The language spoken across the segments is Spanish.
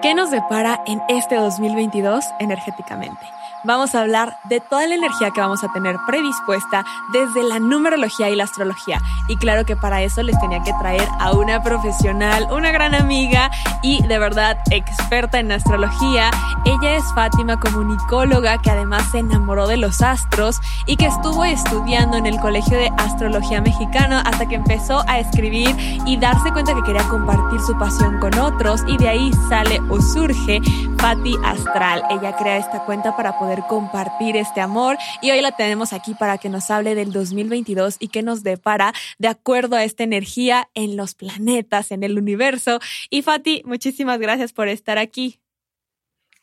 ¿Qué nos depara en este 2022 energéticamente? Vamos a hablar de toda la energía que vamos a tener predispuesta desde la numerología y la astrología. Y claro que para eso les tenía que traer a una profesional, una gran amiga y de verdad experta en astrología. Ella es Fátima, comunicóloga que además se enamoró de los astros y que estuvo estudiando en el Colegio de Astrología Mexicano hasta que empezó a escribir y darse cuenta que quería compartir su pasión con otros y de ahí sale o surge Fati Astral. Ella crea esta cuenta para poder compartir este amor y hoy la tenemos aquí para que nos hable del 2022 y qué nos depara de acuerdo a esta energía en los planetas, en el universo. Y Fati, muchísimas gracias por estar aquí.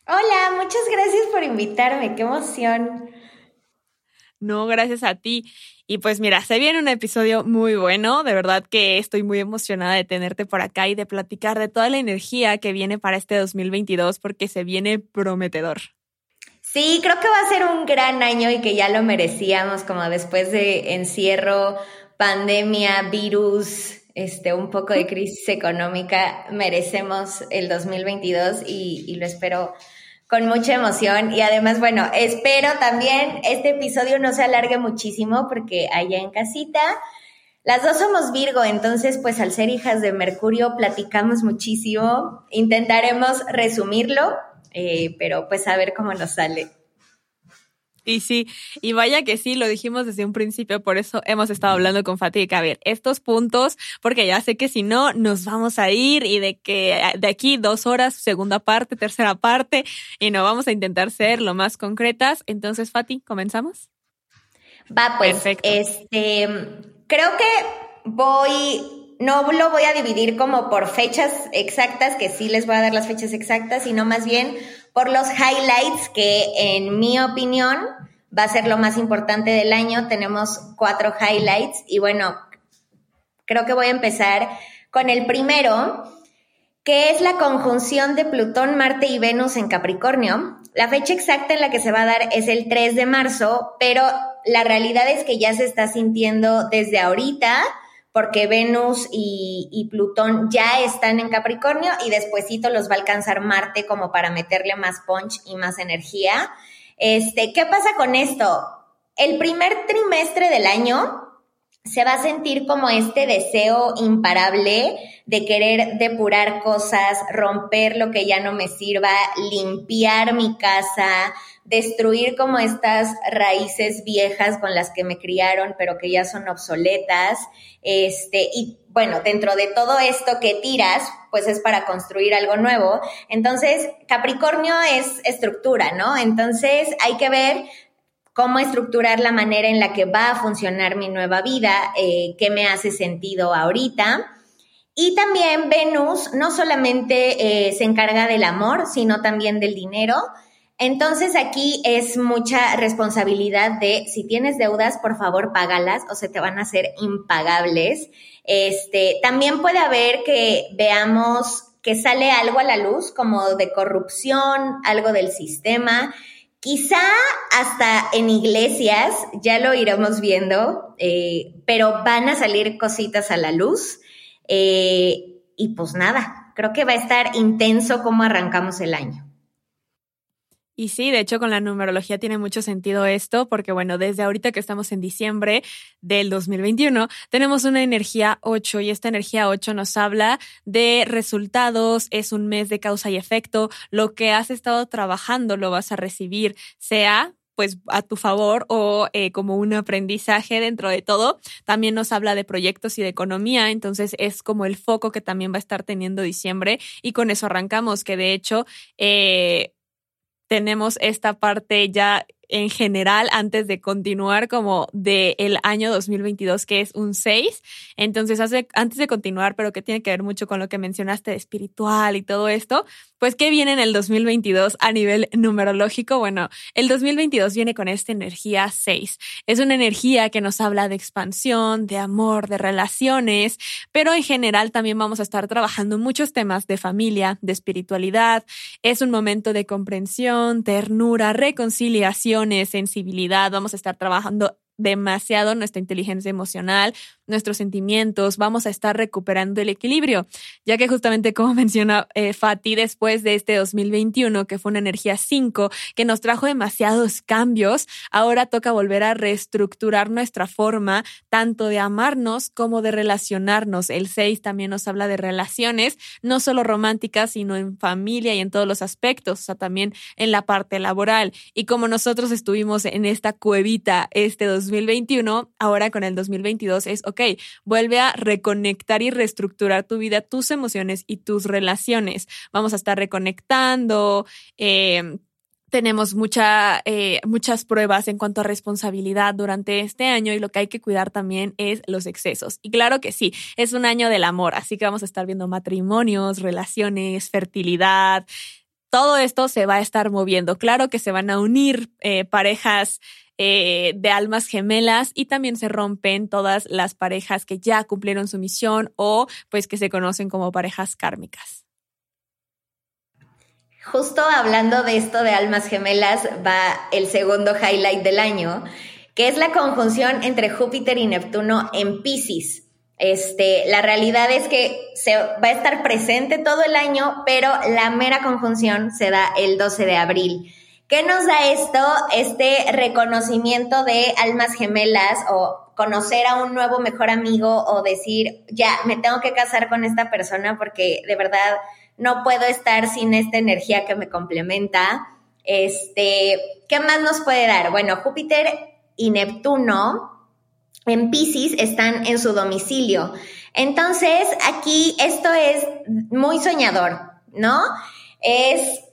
Hola, muchas gracias por invitarme, qué emoción. No, gracias a ti. Y pues mira, se viene un episodio muy bueno, de verdad que estoy muy emocionada de tenerte por acá y de platicar de toda la energía que viene para este 2022 porque se viene prometedor. Sí, creo que va a ser un gran año y que ya lo merecíamos, como después de encierro, pandemia, virus, este, un poco de crisis económica, merecemos el 2022 y, y lo espero con mucha emoción. Y además, bueno, espero también este episodio no se alargue muchísimo porque allá en casita, las dos somos Virgo, entonces pues al ser hijas de Mercurio platicamos muchísimo. Intentaremos resumirlo eh, pero pues a ver cómo nos sale. Y sí, y vaya que sí, lo dijimos desde un principio, por eso hemos estado hablando con Fatiga. A ver, estos puntos, porque ya sé que si no, nos vamos a ir y de que de aquí dos horas, segunda parte, tercera parte, y no vamos a intentar ser lo más concretas. Entonces, Fati, ¿comenzamos? Va, pues, Perfecto. este, creo que voy no lo voy a dividir como por fechas exactas, que sí les voy a dar las fechas exactas, sino más bien por los highlights que en mi opinión va a ser lo más importante del año. Tenemos cuatro highlights y bueno, creo que voy a empezar con el primero, que es la conjunción de Plutón, Marte y Venus en Capricornio. La fecha exacta en la que se va a dar es el 3 de marzo, pero la realidad es que ya se está sintiendo desde ahorita porque Venus y, Plutón ya están en Capricornio y despuesito los va a alcanzar Marte como para meterle más punch y más energía. Este, ¿qué pasa con esto? El primer trimestre del año se va a sentir como este deseo imparable de querer depurar cosas, romper lo que ya no me sirva, limpiar mi casa, destruir como estas raíces viejas con las que me criaron, pero que ya son obsoletas. Este, y bueno, dentro de todo esto que tiras, pues es para construir algo nuevo. Entonces, Capricornio es estructura, ¿no? Entonces, hay que ver cómo estructurar la manera en la que va a funcionar mi nueva vida, eh, qué me hace sentido ahorita. Y también Venus no solamente eh, se encarga del amor, sino también del dinero. Entonces aquí es mucha responsabilidad de si tienes deudas, por favor, págalas o se te van a hacer impagables. Este, también puede haber que veamos que sale algo a la luz como de corrupción, algo del sistema. Quizá hasta en iglesias, ya lo iremos viendo, eh, pero van a salir cositas a la luz. Eh, y pues nada, creo que va a estar intenso como arrancamos el año. Y sí, de hecho con la numerología tiene mucho sentido esto, porque bueno, desde ahorita que estamos en diciembre del 2021, tenemos una energía 8 y esta energía 8 nos habla de resultados, es un mes de causa y efecto, lo que has estado trabajando lo vas a recibir, sea pues a tu favor o eh, como un aprendizaje dentro de todo. También nos habla de proyectos y de economía, entonces es como el foco que también va a estar teniendo diciembre y con eso arrancamos, que de hecho eh, tenemos esta parte ya en general antes de continuar como del el año 2022 que es un 6. Entonces, hace, antes de continuar, pero que tiene que ver mucho con lo que mencionaste de espiritual y todo esto, pues ¿qué viene en el 2022 a nivel numerológico? Bueno, el 2022 viene con esta energía 6. Es una energía que nos habla de expansión, de amor, de relaciones, pero en general también vamos a estar trabajando muchos temas de familia, de espiritualidad. Es un momento de comprensión, ternura, reconciliación sensibilidad, vamos a estar trabajando demasiado nuestra inteligencia emocional, nuestros sentimientos, vamos a estar recuperando el equilibrio, ya que justamente como menciona eh, Fati, después de este 2021, que fue una energía 5, que nos trajo demasiados cambios, ahora toca volver a reestructurar nuestra forma tanto de amarnos como de relacionarnos. El 6 también nos habla de relaciones, no solo románticas, sino en familia y en todos los aspectos, o sea, también en la parte laboral. Y como nosotros estuvimos en esta cuevita este 2021, ahora con el 2022 es, ok, vuelve a reconectar y reestructurar tu vida, tus emociones y tus relaciones. Vamos a estar reconectando. Eh, tenemos mucha, eh, muchas pruebas en cuanto a responsabilidad durante este año y lo que hay que cuidar también es los excesos. Y claro que sí, es un año del amor, así que vamos a estar viendo matrimonios, relaciones, fertilidad. Todo esto se va a estar moviendo. Claro que se van a unir eh, parejas eh, de almas gemelas y también se rompen todas las parejas que ya cumplieron su misión o pues que se conocen como parejas kármicas. Justo hablando de esto de almas gemelas va el segundo highlight del año, que es la conjunción entre Júpiter y Neptuno en Pisces. Este, la realidad es que se va a estar presente todo el año, pero la mera conjunción se da el 12 de abril. ¿Qué nos da esto? Este reconocimiento de almas gemelas o conocer a un nuevo mejor amigo o decir, ya, me tengo que casar con esta persona porque de verdad no puedo estar sin esta energía que me complementa. Este, ¿qué más nos puede dar? Bueno, Júpiter y Neptuno en Pisces están en su domicilio. Entonces, aquí esto es muy soñador, ¿no? Es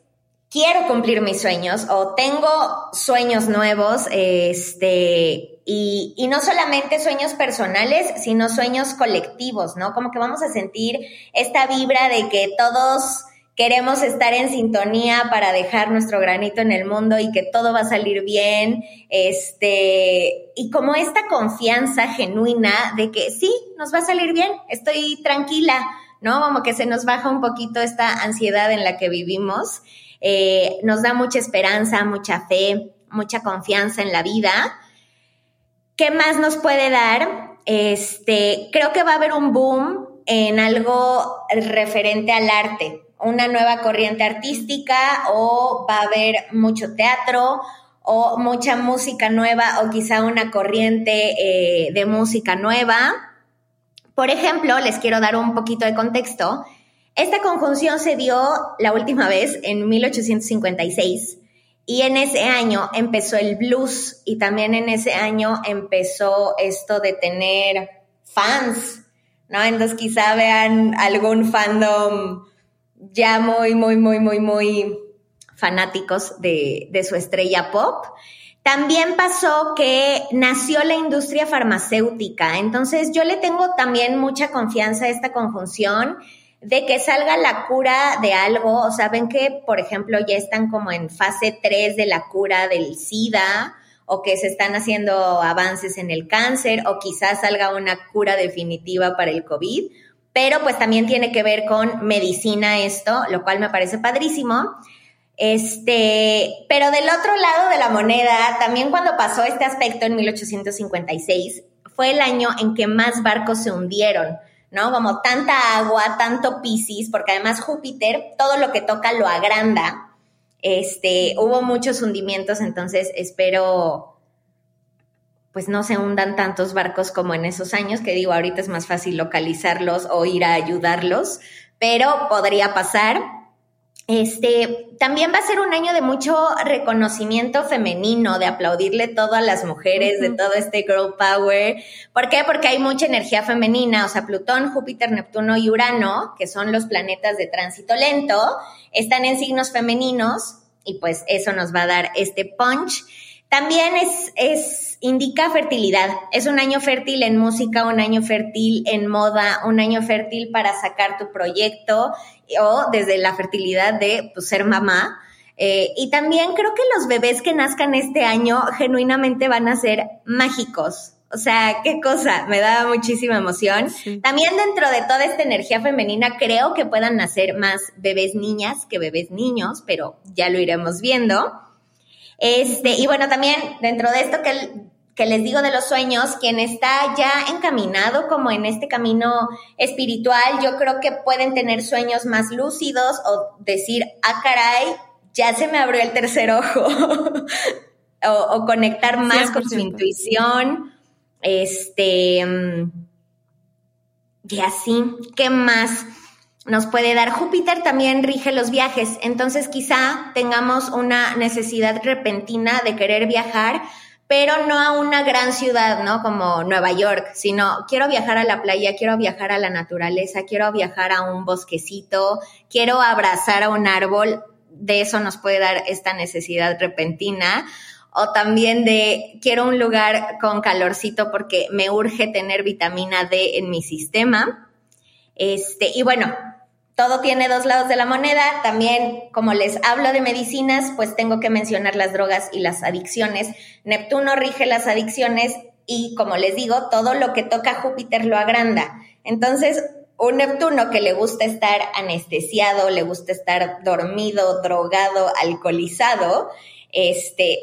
quiero cumplir mis sueños o tengo sueños nuevos, este, y, y, no solamente sueños personales, sino sueños colectivos, ¿no? Como que vamos a sentir esta vibra de que todos queremos estar en sintonía para dejar nuestro granito en el mundo y que todo va a salir bien, este, y como esta confianza genuina de que sí, nos va a salir bien, estoy tranquila, ¿no? Como que se nos baja un poquito esta ansiedad en la que vivimos. Eh, nos da mucha esperanza, mucha fe, mucha confianza en la vida. ¿Qué más nos puede dar? Este, creo que va a haber un boom en algo referente al arte, una nueva corriente artística o va a haber mucho teatro o mucha música nueva o quizá una corriente eh, de música nueva. Por ejemplo, les quiero dar un poquito de contexto. Esta conjunción se dio la última vez en 1856 y en ese año empezó el blues y también en ese año empezó esto de tener fans, ¿no? Entonces quizá vean algún fandom ya muy, muy, muy, muy, muy fanáticos de, de su estrella pop. También pasó que nació la industria farmacéutica, entonces yo le tengo también mucha confianza a esta conjunción de que salga la cura de algo, o saben que, por ejemplo, ya están como en fase 3 de la cura del SIDA, o que se están haciendo avances en el cáncer, o quizás salga una cura definitiva para el COVID, pero pues también tiene que ver con medicina esto, lo cual me parece padrísimo. Este, pero del otro lado de la moneda, también cuando pasó este aspecto en 1856, fue el año en que más barcos se hundieron. ¿No? Como tanta agua, tanto Piscis, porque además Júpiter todo lo que toca lo agranda. Este, hubo muchos hundimientos, entonces espero pues no se hundan tantos barcos como en esos años, que digo, ahorita es más fácil localizarlos o ir a ayudarlos, pero podría pasar. Este, también va a ser un año de mucho reconocimiento femenino, de aplaudirle todo a las mujeres, de todo este girl power. ¿Por qué? Porque hay mucha energía femenina, o sea, Plutón, Júpiter, Neptuno y Urano, que son los planetas de tránsito lento, están en signos femeninos y pues eso nos va a dar este punch. También es, es, indica fertilidad. Es un año fértil en música, un año fértil en moda, un año fértil para sacar tu proyecto o desde la fertilidad de pues, ser mamá. Eh, y también creo que los bebés que nazcan este año genuinamente van a ser mágicos. O sea, qué cosa, me da muchísima emoción. También dentro de toda esta energía femenina creo que puedan nacer más bebés niñas que bebés niños, pero ya lo iremos viendo. Este, y bueno, también dentro de esto que que les digo de los sueños, quien está ya encaminado como en este camino espiritual, yo creo que pueden tener sueños más lúcidos o decir, ah, caray, ya se me abrió el tercer ojo, o, conectar más con su intuición, este, mm, y así, ¿qué más? Nos puede dar. Júpiter también rige los viajes, entonces quizá tengamos una necesidad repentina de querer viajar, pero no a una gran ciudad, ¿no? Como Nueva York, sino quiero viajar a la playa, quiero viajar a la naturaleza, quiero viajar a un bosquecito, quiero abrazar a un árbol, de eso nos puede dar esta necesidad repentina. O también de quiero un lugar con calorcito porque me urge tener vitamina D en mi sistema. Este, y bueno, todo tiene dos lados de la moneda. También, como les hablo de medicinas, pues tengo que mencionar las drogas y las adicciones. Neptuno rige las adicciones y, como les digo, todo lo que toca Júpiter lo agranda. Entonces, un Neptuno que le gusta estar anestesiado, le gusta estar dormido, drogado, alcoholizado, este,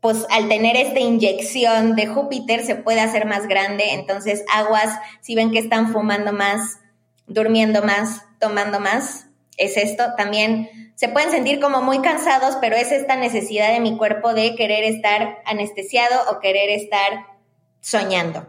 pues al tener esta inyección de Júpiter se puede hacer más grande. Entonces, aguas, si ven que están fumando más, durmiendo más, tomando más, es esto. También se pueden sentir como muy cansados, pero es esta necesidad de mi cuerpo de querer estar anestesiado o querer estar soñando.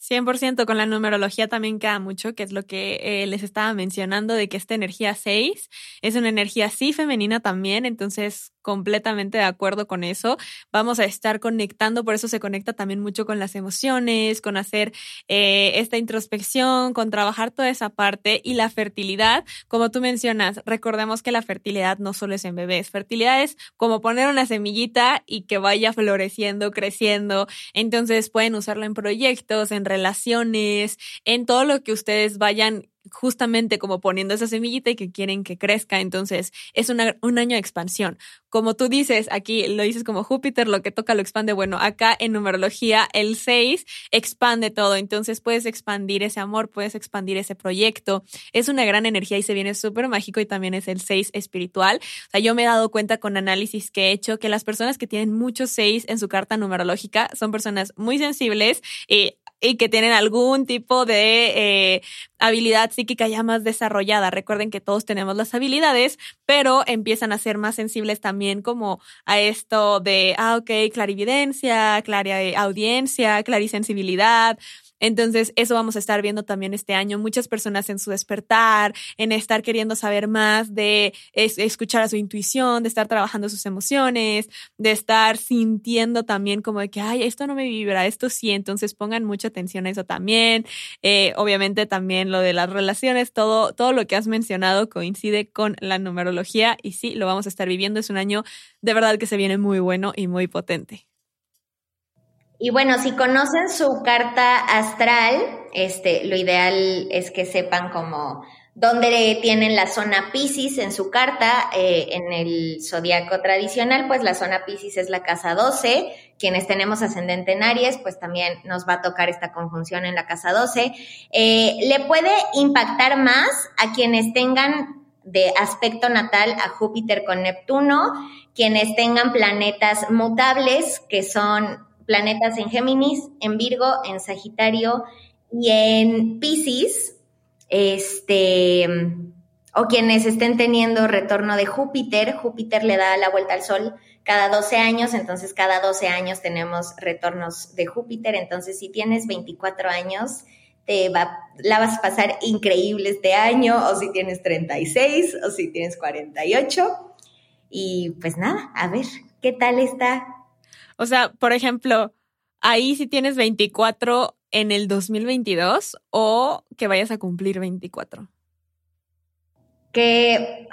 100% con la numerología también queda mucho, que es lo que eh, les estaba mencionando, de que esta energía 6 es una energía sí femenina también, entonces completamente de acuerdo con eso. Vamos a estar conectando, por eso se conecta también mucho con las emociones, con hacer eh, esta introspección, con trabajar toda esa parte y la fertilidad, como tú mencionas, recordemos que la fertilidad no solo es en bebés, fertilidad es como poner una semillita y que vaya floreciendo, creciendo. Entonces pueden usarlo en proyectos, en relaciones, en todo lo que ustedes vayan justamente como poniendo esa semillita y que quieren que crezca. Entonces, es un año de expansión. Como tú dices, aquí lo dices como Júpiter, lo que toca lo expande. Bueno, acá en numerología, el 6 expande todo. Entonces, puedes expandir ese amor, puedes expandir ese proyecto. Es una gran energía y se viene súper mágico y también es el 6 espiritual. O sea, yo me he dado cuenta con análisis que he hecho que las personas que tienen muchos 6 en su carta numerológica son personas muy sensibles y y que tienen algún tipo de eh, habilidad psíquica ya más desarrollada. Recuerden que todos tenemos las habilidades, pero empiezan a ser más sensibles también como a esto de, ah, ok, clarividencia, audiencia, clarisensibilidad, entonces, eso vamos a estar viendo también este año. Muchas personas en su despertar, en estar queriendo saber más, de escuchar a su intuición, de estar trabajando sus emociones, de estar sintiendo también como de que, ay, esto no me vibra, esto sí. Entonces, pongan mucha atención a eso también. Eh, obviamente, también lo de las relaciones, todo, todo lo que has mencionado coincide con la numerología y sí, lo vamos a estar viviendo. Es un año de verdad que se viene muy bueno y muy potente. Y bueno, si conocen su carta astral, este, lo ideal es que sepan como dónde tienen la zona Pisces en su carta. Eh, en el zodiaco tradicional, pues la zona Pisces es la casa 12. Quienes tenemos ascendente en Aries, pues también nos va a tocar esta conjunción en la casa 12. Eh, le puede impactar más a quienes tengan de aspecto natal a Júpiter con Neptuno, quienes tengan planetas mutables, que son planetas en Géminis, en Virgo, en Sagitario y en Pisces, este, o quienes estén teniendo retorno de Júpiter, Júpiter le da la vuelta al Sol cada 12 años, entonces cada 12 años tenemos retornos de Júpiter, entonces si tienes 24 años, te va, la vas a pasar increíble este año, o si tienes 36, o si tienes 48. Y pues nada, a ver, ¿qué tal está o sea, por ejemplo, ahí si tienes 24 en el 2022 o que vayas a cumplir 24. Que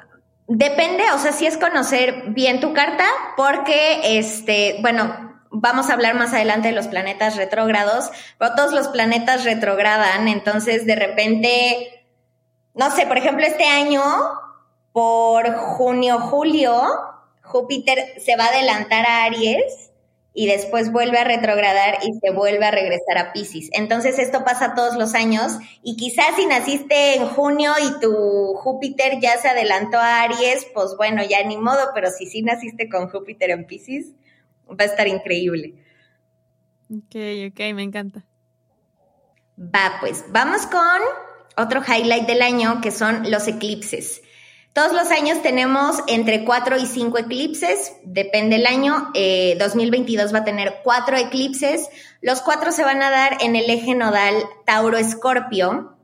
depende, o sea, si es conocer bien tu carta, porque este, bueno, vamos a hablar más adelante de los planetas retrógrados, pero todos los planetas retrogradan, entonces de repente, no sé, por ejemplo, este año, por junio, julio, Júpiter se va a adelantar a Aries y después vuelve a retrogradar y se vuelve a regresar a Pisces. Entonces esto pasa todos los años y quizás si naciste en junio y tu Júpiter ya se adelantó a Aries, pues bueno, ya ni modo, pero si sí naciste con Júpiter en Pisces, va a estar increíble. Ok, ok, me encanta. Va, pues vamos con otro highlight del año que son los eclipses. Todos los años tenemos entre 4 y 5 eclipses, depende del año. 2022 eh, va a tener 4 eclipses. Los 4 se van a dar en el eje nodal Tauro-Escorpio.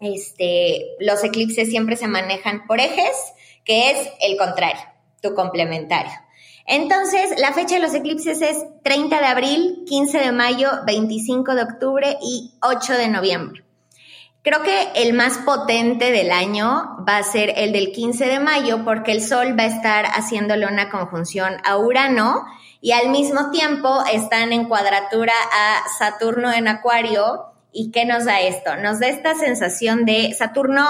Este, los eclipses siempre se manejan por ejes, que es el contrario, tu complementario. Entonces, la fecha de los eclipses es 30 de abril, 15 de mayo, 25 de octubre y 8 de noviembre. Creo que el más potente del año va a ser el del 15 de mayo porque el Sol va a estar haciéndole una conjunción a Urano y al mismo tiempo están en cuadratura a Saturno en Acuario. ¿Y qué nos da esto? Nos da esta sensación de Saturno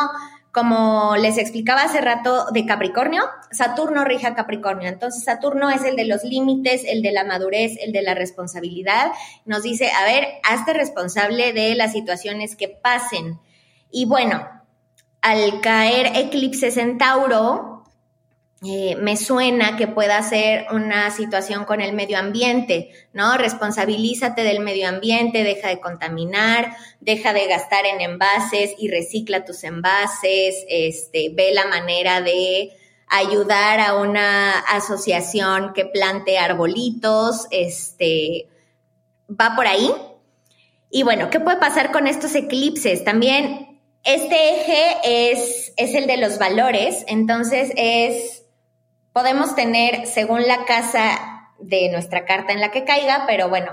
como les explicaba hace rato de Capricornio, Saturno rige a Capricornio. Entonces, Saturno es el de los límites, el de la madurez, el de la responsabilidad. Nos dice, a ver, hazte responsable de las situaciones que pasen. Y bueno, al caer eclipses en Tauro, eh, me suena que pueda ser una situación con el medio ambiente, ¿no? Responsabilízate del medio ambiente, deja de contaminar, deja de gastar en envases y recicla tus envases, este, ve la manera de ayudar a una asociación que plante arbolitos, este, va por ahí. Y bueno, ¿qué puede pasar con estos eclipses? También este eje es, es el de los valores, entonces es podemos tener según la casa de nuestra carta en la que caiga, pero bueno,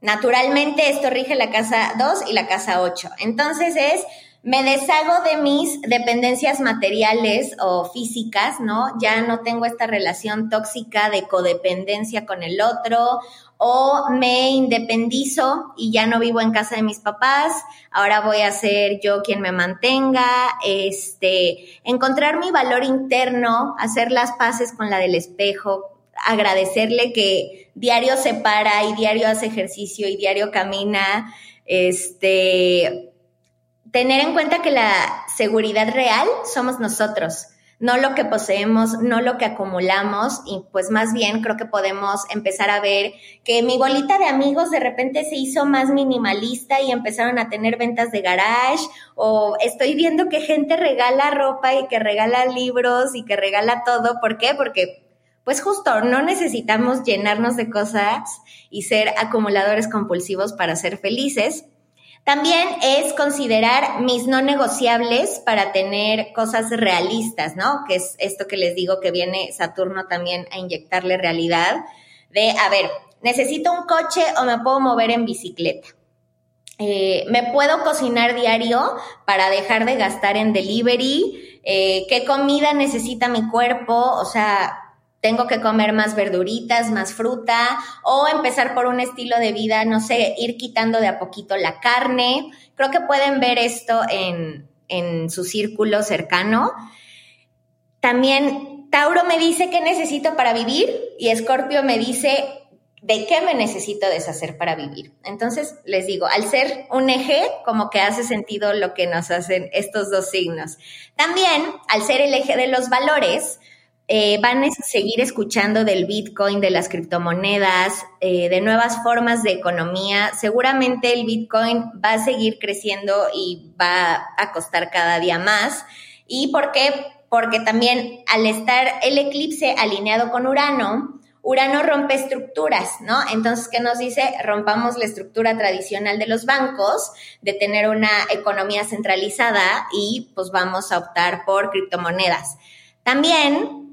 naturalmente esto rige la casa 2 y la casa 8. Entonces es, me deshago de mis dependencias materiales o físicas, ¿no? Ya no tengo esta relación tóxica de codependencia con el otro o me independizo y ya no vivo en casa de mis papás, ahora voy a ser yo quien me mantenga, este, encontrar mi valor interno, hacer las paces con la del espejo, agradecerle que diario se para y diario hace ejercicio y diario camina, este, tener en cuenta que la seguridad real somos nosotros no lo que poseemos, no lo que acumulamos y pues más bien creo que podemos empezar a ver que mi bolita de amigos de repente se hizo más minimalista y empezaron a tener ventas de garage o estoy viendo que gente regala ropa y que regala libros y que regala todo. ¿Por qué? Porque pues justo no necesitamos llenarnos de cosas y ser acumuladores compulsivos para ser felices también es considerar mis no negociables para tener cosas realistas, ¿no? Que es esto que les digo que viene Saturno también a inyectarle realidad de, a ver, necesito un coche o me puedo mover en bicicleta. Eh, me puedo cocinar diario para dejar de gastar en delivery. Eh, ¿Qué comida necesita mi cuerpo? O sea, tengo que comer más verduritas, más fruta, o empezar por un estilo de vida, no sé, ir quitando de a poquito la carne. Creo que pueden ver esto en, en su círculo cercano. También Tauro me dice qué necesito para vivir y Escorpio me dice de qué me necesito deshacer para vivir. Entonces, les digo, al ser un eje, como que hace sentido lo que nos hacen estos dos signos. También, al ser el eje de los valores, eh, van a seguir escuchando del Bitcoin, de las criptomonedas, eh, de nuevas formas de economía. Seguramente el Bitcoin va a seguir creciendo y va a costar cada día más. ¿Y por qué? Porque también al estar el eclipse alineado con Urano, Urano rompe estructuras, ¿no? Entonces, ¿qué nos dice? Rompamos la estructura tradicional de los bancos, de tener una economía centralizada y pues vamos a optar por criptomonedas. También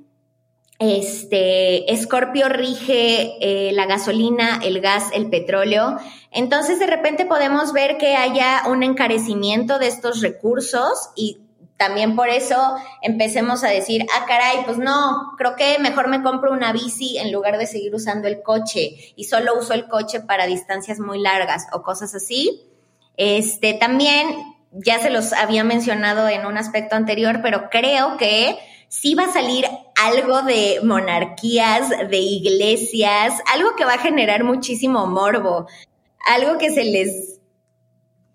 este, Escorpio rige eh, la gasolina, el gas, el petróleo. Entonces, de repente podemos ver que haya un encarecimiento de estos recursos y también por eso empecemos a decir, ah, caray, pues no, creo que mejor me compro una bici en lugar de seguir usando el coche y solo uso el coche para distancias muy largas o cosas así. Este, también ya se los había mencionado en un aspecto anterior, pero creo que sí va a salir algo de monarquías, de iglesias, algo que va a generar muchísimo morbo, algo que se les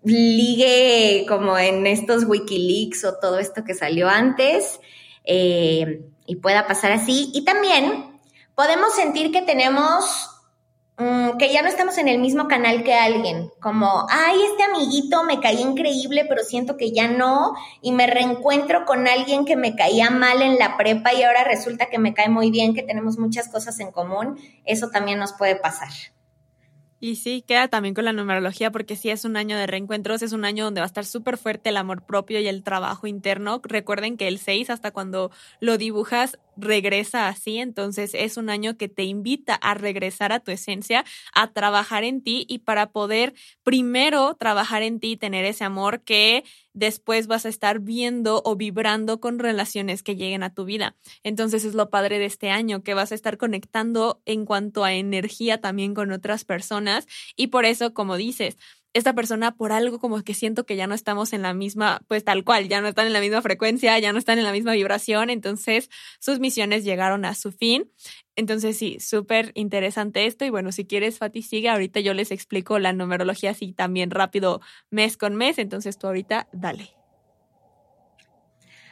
ligue como en estos Wikileaks o todo esto que salió antes eh, y pueda pasar así. Y también podemos sentir que tenemos Mm, que ya no estamos en el mismo canal que alguien, como, ay, este amiguito me caía increíble, pero siento que ya no, y me reencuentro con alguien que me caía mal en la prepa y ahora resulta que me cae muy bien, que tenemos muchas cosas en común, eso también nos puede pasar. Y sí, queda también con la numerología porque sí es un año de reencuentros, es un año donde va a estar súper fuerte el amor propio y el trabajo interno. Recuerden que el 6 hasta cuando lo dibujas regresa así, entonces es un año que te invita a regresar a tu esencia, a trabajar en ti y para poder primero trabajar en ti, tener ese amor que después vas a estar viendo o vibrando con relaciones que lleguen a tu vida. Entonces es lo padre de este año, que vas a estar conectando en cuanto a energía también con otras personas y por eso, como dices, esta persona por algo como que siento que ya no estamos en la misma, pues tal cual, ya no están en la misma frecuencia, ya no están en la misma vibración, entonces sus misiones llegaron a su fin. Entonces sí, súper interesante esto y bueno, si quieres Fati sigue, ahorita yo les explico la numerología así también rápido mes con mes, entonces tú ahorita dale.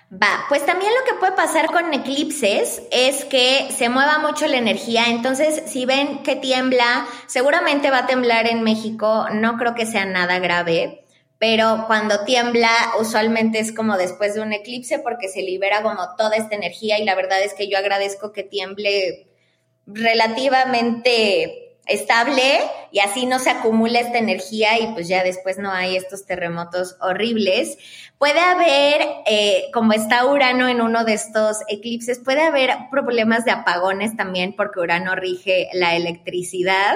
Va, pues también lo que puede pasar con eclipses es que se mueva mucho la energía, entonces si ven que tiembla, seguramente va a temblar en México, no creo que sea nada grave, pero cuando tiembla usualmente es como después de un eclipse porque se libera como toda esta energía y la verdad es que yo agradezco que tiemble relativamente estable y así no se acumula esta energía y pues ya después no hay estos terremotos horribles. Puede haber, eh, como está Urano en uno de estos eclipses, puede haber problemas de apagones también porque Urano rige la electricidad.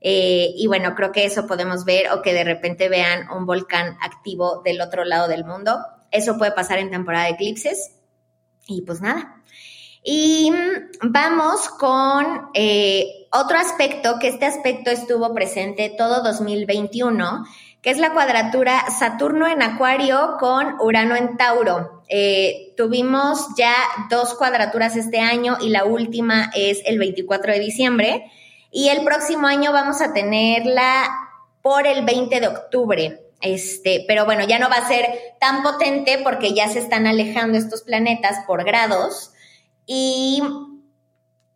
Eh, y bueno, creo que eso podemos ver o que de repente vean un volcán activo del otro lado del mundo. Eso puede pasar en temporada de eclipses. Y pues nada, y vamos con eh, otro aspecto, que este aspecto estuvo presente todo 2021, que es la cuadratura Saturno en Acuario con Urano en Tauro. Eh, tuvimos ya dos cuadraturas este año y la última es el 24 de diciembre. Y el próximo año vamos a tenerla por el 20 de octubre. Este, pero bueno, ya no va a ser tan potente porque ya se están alejando estos planetas por grados. Y,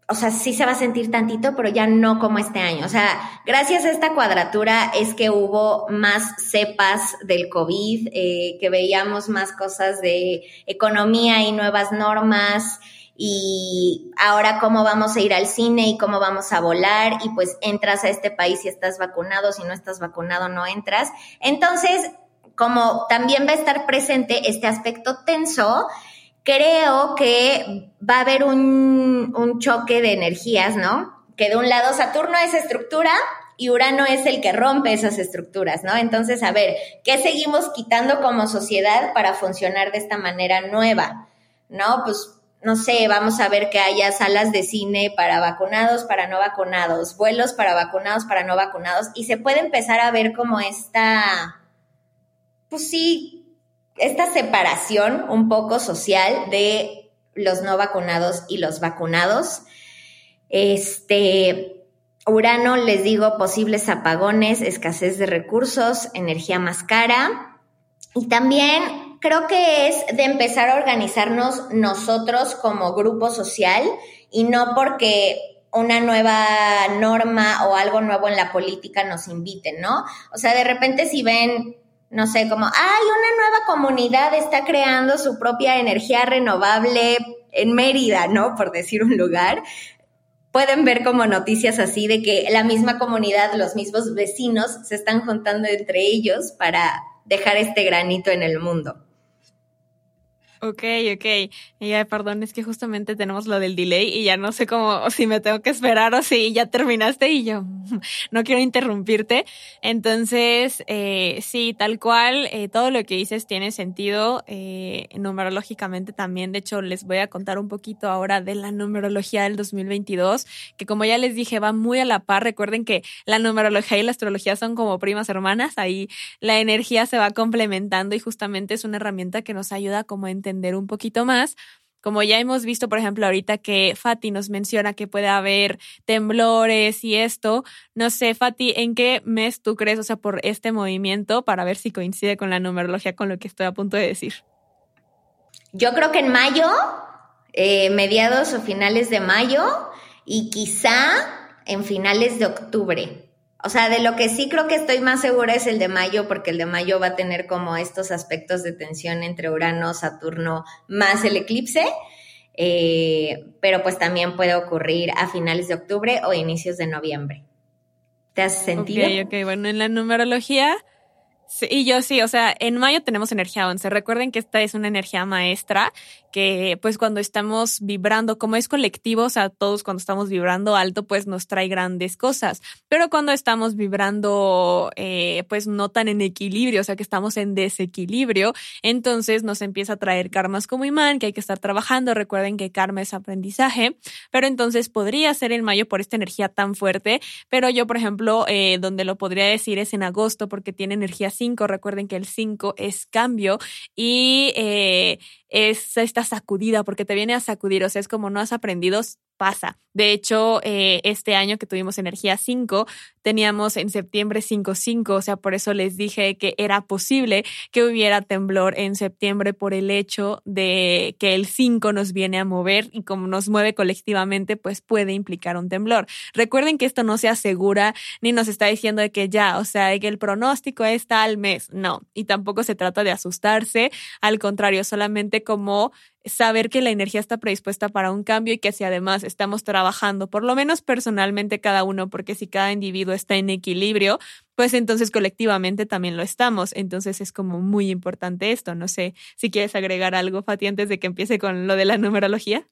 o sea, sí se va a sentir tantito, pero ya no como este año. O sea, gracias a esta cuadratura es que hubo más cepas del COVID, eh, que veíamos más cosas de economía y nuevas normas y ahora cómo vamos a ir al cine y cómo vamos a volar y pues entras a este país y estás vacunado, si no estás vacunado no entras. Entonces, como también va a estar presente este aspecto tenso, creo que va a haber un, choque de energías, ¿no? Que de un lado Saturno es estructura y Urano es el que rompe esas estructuras, ¿no? Entonces, a ver, ¿qué seguimos quitando como sociedad para funcionar de esta manera nueva? ¿No? Pues no sé, vamos a ver que haya salas de cine para vacunados, para no vacunados, vuelos para vacunados, para no vacunados, y se puede empezar a ver como esta, pues sí, esta separación un poco social de los no vacunados y los vacunados. Este, Urano, les digo, posibles apagones, escasez de recursos, energía más cara. Y también creo que es de empezar a organizarnos nosotros como grupo social y no porque una nueva norma o algo nuevo en la política nos inviten, ¿no? O sea, de repente si ven no sé, como, hay una nueva comunidad está creando su propia energía renovable en Mérida, ¿no? Por decir un lugar. Pueden ver como noticias así de que la misma comunidad, los mismos vecinos se están juntando entre ellos para dejar este granito en el mundo. Ok, ok. Y ya, perdón, es que justamente tenemos lo del delay y ya no sé cómo, si me tengo que esperar o si ya terminaste y yo no quiero interrumpirte. Entonces, eh, sí, tal cual, eh, todo lo que dices tiene sentido eh, numerológicamente también. De hecho, les voy a contar un poquito ahora de la numerología del 2022, que como ya les dije, va muy a la par. Recuerden que la numerología y la astrología son como primas hermanas. Ahí la energía se va complementando y justamente es una herramienta que nos ayuda como a entender un poquito más. Como ya hemos visto, por ejemplo, ahorita que Fati nos menciona que puede haber temblores y esto, no sé, Fati, ¿en qué mes tú crees, o sea, por este movimiento, para ver si coincide con la numerología con lo que estoy a punto de decir? Yo creo que en mayo, eh, mediados o finales de mayo, y quizá en finales de octubre. O sea, de lo que sí creo que estoy más segura es el de mayo, porque el de mayo va a tener como estos aspectos de tensión entre Urano, Saturno, más el eclipse. Eh, pero pues también puede ocurrir a finales de octubre o inicios de noviembre. ¿Te has sentido? Ok, ok, bueno, en la numerología Sí, y yo sí, o sea, en mayo tenemos energía 11. Recuerden que esta es una energía maestra que pues cuando estamos vibrando, como es colectivo, o sea, todos cuando estamos vibrando alto, pues nos trae grandes cosas. Pero cuando estamos vibrando eh, pues no tan en equilibrio, o sea, que estamos en desequilibrio, entonces nos empieza a traer karmas como imán, que hay que estar trabajando. Recuerden que karma es aprendizaje, pero entonces podría ser en mayo por esta energía tan fuerte, pero yo, por ejemplo, eh, donde lo podría decir es en agosto porque tiene energía 5. Recuerden que el 5 es cambio y eh, es esta sacudida porque te viene a sacudir, o sea, es como no has aprendido, pasa. De hecho, eh, este año que tuvimos energía 5, teníamos en septiembre 5-5, o sea, por eso les dije que era posible que hubiera temblor en septiembre por el hecho de que el 5 nos viene a mover y como nos mueve colectivamente, pues puede implicar un temblor. Recuerden que esto no se asegura ni nos está diciendo de que ya, o sea, que el pronóstico es tal mes, no, y tampoco se trata de asustarse, al contrario, solamente como saber que la energía está predispuesta para un cambio y que si además estamos trabajando, por lo menos personalmente cada uno, porque si cada individuo está en equilibrio, pues entonces colectivamente también lo estamos. Entonces es como muy importante esto. No sé si quieres agregar algo, Fati, antes de que empiece con lo de la numerología.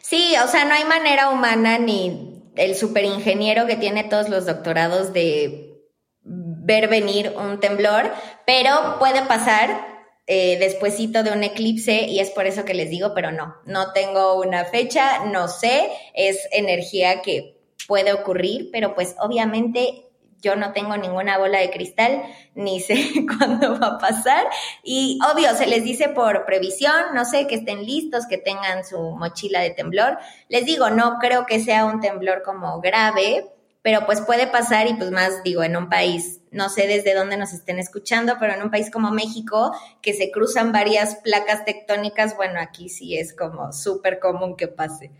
Sí, o sea, no hay manera humana ni el superingeniero que tiene todos los doctorados de ver venir un temblor, pero puede pasar eh, despuesito de un eclipse y es por eso que les digo, pero no, no tengo una fecha, no sé, es energía que puede ocurrir, pero pues obviamente yo no tengo ninguna bola de cristal, ni sé cuándo va a pasar. Y obvio, se les dice por previsión, no sé, que estén listos, que tengan su mochila de temblor. Les digo, no creo que sea un temblor como grave, pero pues puede pasar y pues más digo, en un país, no sé desde dónde nos estén escuchando, pero en un país como México, que se cruzan varias placas tectónicas, bueno, aquí sí es como súper común que pase.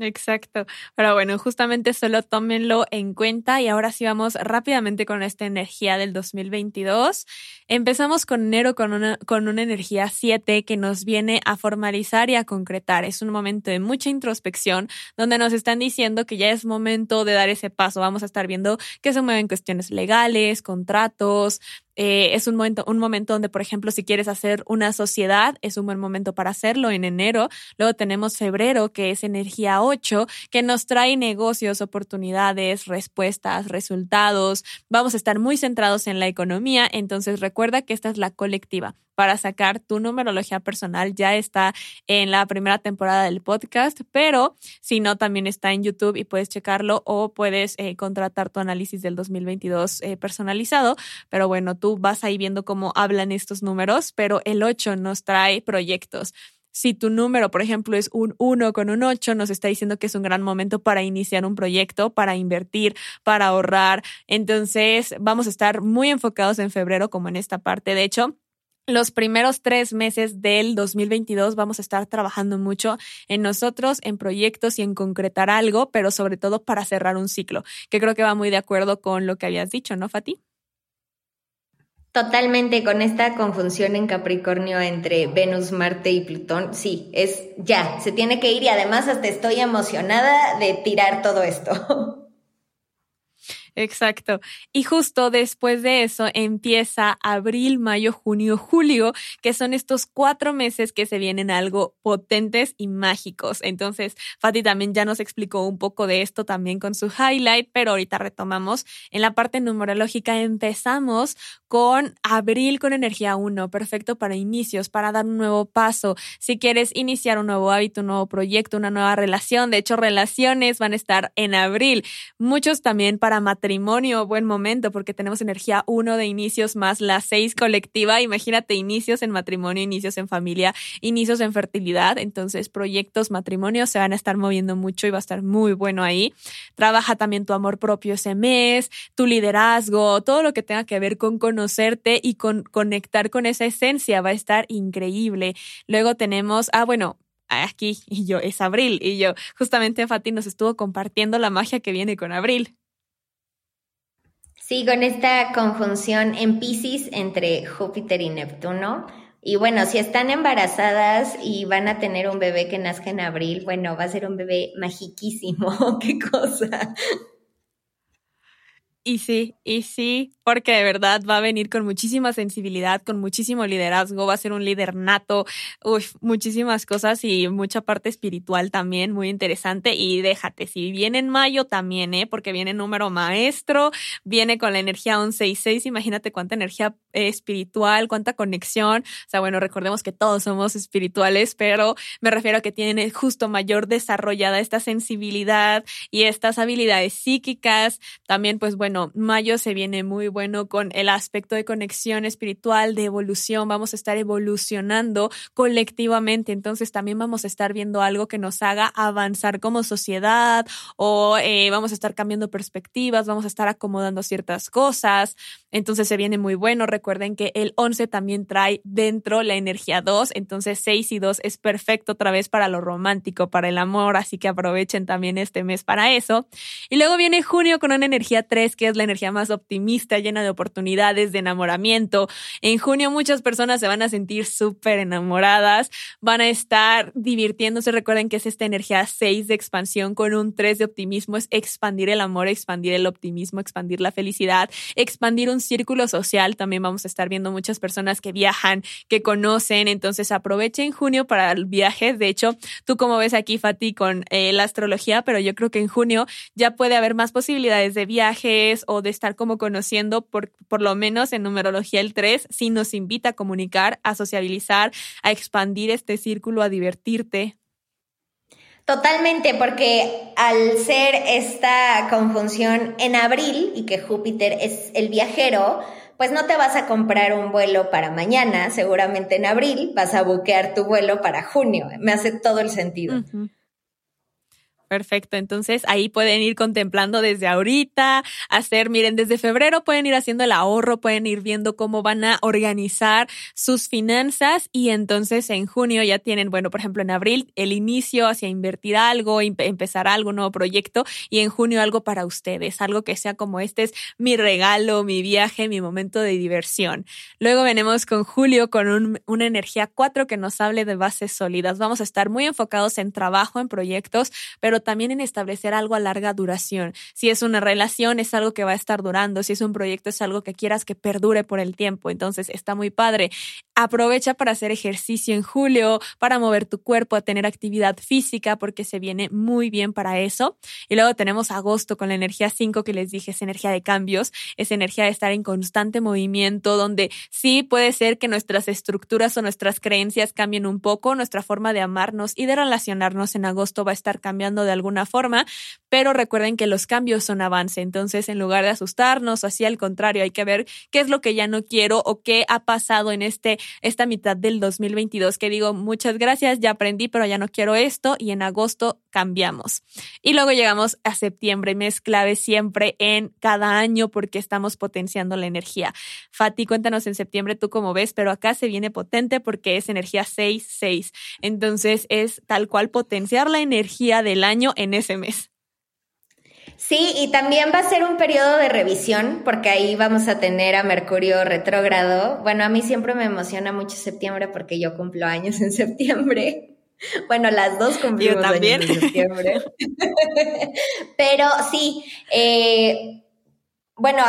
Exacto. Pero bueno, justamente solo tómenlo en cuenta y ahora sí vamos rápidamente con esta energía del 2022. Empezamos con enero con una, con una energía 7 que nos viene a formalizar y a concretar. Es un momento de mucha introspección donde nos están diciendo que ya es momento de dar ese paso. Vamos a estar viendo que se mueven cuestiones legales, contratos, eh, es un momento, un momento donde, por ejemplo, si quieres hacer una sociedad, es un buen momento para hacerlo en enero. Luego tenemos febrero, que es energía 8, que nos trae negocios, oportunidades, respuestas, resultados. Vamos a estar muy centrados en la economía. Entonces, recuerda que esta es la colectiva para sacar tu numerología personal. Ya está en la primera temporada del podcast, pero si no, también está en YouTube y puedes checarlo o puedes eh, contratar tu análisis del 2022 eh, personalizado. Pero bueno, tú vas ahí viendo cómo hablan estos números, pero el 8 nos trae proyectos. Si tu número, por ejemplo, es un 1 con un 8, nos está diciendo que es un gran momento para iniciar un proyecto, para invertir, para ahorrar. Entonces, vamos a estar muy enfocados en febrero como en esta parte. De hecho, los primeros tres meses del 2022 vamos a estar trabajando mucho en nosotros, en proyectos y en concretar algo, pero sobre todo para cerrar un ciclo, que creo que va muy de acuerdo con lo que habías dicho, ¿no, Fati? Totalmente con esta conjunción en Capricornio entre Venus, Marte y Plutón. Sí, es ya, se tiene que ir y además hasta estoy emocionada de tirar todo esto. Exacto. Y justo después de eso empieza abril, mayo, junio, julio, que son estos cuatro meses que se vienen algo potentes y mágicos. Entonces, Fati también ya nos explicó un poco de esto también con su highlight, pero ahorita retomamos. En la parte numerológica empezamos con abril con energía 1, perfecto para inicios, para dar un nuevo paso. Si quieres iniciar un nuevo hábito, un nuevo proyecto, una nueva relación, de hecho, relaciones van a estar en abril. Muchos también para matrimonio, buen momento, porque tenemos energía 1 de inicios más la 6 colectiva. Imagínate inicios en matrimonio, inicios en familia, inicios en fertilidad. Entonces, proyectos, matrimonios se van a estar moviendo mucho y va a estar muy bueno ahí. Trabaja también tu amor propio ese mes, tu liderazgo, todo lo que tenga que ver con conocerte y con conectar con esa esencia va a estar increíble. Luego tenemos, ah, bueno, aquí y yo, es abril. Y yo, justamente Fati nos estuvo compartiendo la magia que viene con abril. Sí, con esta conjunción en Pisces entre Júpiter y Neptuno. Y bueno, si están embarazadas y van a tener un bebé que nazca en abril, bueno, va a ser un bebé magiquísimo. Qué cosa. Y sí, y sí, porque de verdad va a venir con muchísima sensibilidad, con muchísimo liderazgo, va a ser un líder nato, uf, muchísimas cosas y mucha parte espiritual también, muy interesante. Y déjate, si viene en mayo también, ¿eh? Porque viene número maestro, viene con la energía 11 y 6, imagínate cuánta energía eh, espiritual, cuánta conexión. O sea, bueno, recordemos que todos somos espirituales, pero me refiero a que tienen justo mayor desarrollada esta sensibilidad y estas habilidades psíquicas. También, pues bueno, bueno, mayo se viene muy bueno con el aspecto de conexión espiritual, de evolución, vamos a estar evolucionando colectivamente, entonces también vamos a estar viendo algo que nos haga avanzar como sociedad o eh, vamos a estar cambiando perspectivas, vamos a estar acomodando ciertas cosas, entonces se viene muy bueno, recuerden que el 11 también trae dentro la energía 2, entonces 6 y 2 es perfecto otra vez para lo romántico, para el amor, así que aprovechen también este mes para eso. Y luego viene junio con una energía 3 que es la energía más optimista, llena de oportunidades, de enamoramiento. En junio muchas personas se van a sentir súper enamoradas, van a estar divirtiéndose. Recuerden que es esta energía 6 de expansión con un 3 de optimismo, es expandir el amor, expandir el optimismo, expandir la felicidad, expandir un círculo social. También vamos a estar viendo muchas personas que viajan, que conocen. Entonces aprovechen junio para el viaje. De hecho, tú como ves aquí, Fati, con eh, la astrología, pero yo creo que en junio ya puede haber más posibilidades de viajes o de estar como conociendo, por, por lo menos en numerología el 3, si nos invita a comunicar, a sociabilizar, a expandir este círculo, a divertirte. Totalmente, porque al ser esta conjunción en abril y que Júpiter es el viajero, pues no te vas a comprar un vuelo para mañana, seguramente en abril vas a buquear tu vuelo para junio. Me hace todo el sentido. Perfecto, entonces ahí pueden ir contemplando desde ahorita, hacer, miren, desde febrero pueden ir haciendo el ahorro, pueden ir viendo cómo van a organizar sus finanzas y entonces en junio ya tienen, bueno, por ejemplo, en abril el inicio hacia invertir algo, empezar algo, nuevo proyecto y en junio algo para ustedes, algo que sea como este es mi regalo, mi viaje, mi momento de diversión. Luego venimos con julio con una energía 4 que nos hable de bases sólidas. Vamos a estar muy enfocados en trabajo, en proyectos, pero también en establecer algo a larga duración. Si es una relación, es algo que va a estar durando. Si es un proyecto, es algo que quieras que perdure por el tiempo. Entonces, está muy padre. Aprovecha para hacer ejercicio en julio, para mover tu cuerpo, a tener actividad física, porque se viene muy bien para eso. Y luego tenemos agosto con la energía 5 que les dije, es energía de cambios, es energía de estar en constante movimiento, donde sí puede ser que nuestras estructuras o nuestras creencias cambien un poco, nuestra forma de amarnos y de relacionarnos en agosto va a estar cambiando de alguna forma, pero recuerden que los cambios son avance, entonces en lugar de asustarnos, así al contrario, hay que ver qué es lo que ya no quiero o qué ha pasado en este esta mitad del 2022 que digo, muchas gracias, ya aprendí, pero ya no quiero esto y en agosto cambiamos. Y luego llegamos a septiembre, mes clave siempre en cada año porque estamos potenciando la energía. Fati, cuéntanos en septiembre tú cómo ves, pero acá se viene potente porque es energía 6-6. Entonces es tal cual potenciar la energía del año en ese mes. Sí, y también va a ser un periodo de revisión, porque ahí vamos a tener a Mercurio retrógrado. Bueno, a mí siempre me emociona mucho septiembre porque yo cumplo años en septiembre. Bueno, las dos cumplimos años en septiembre. Pero sí, eh, bueno,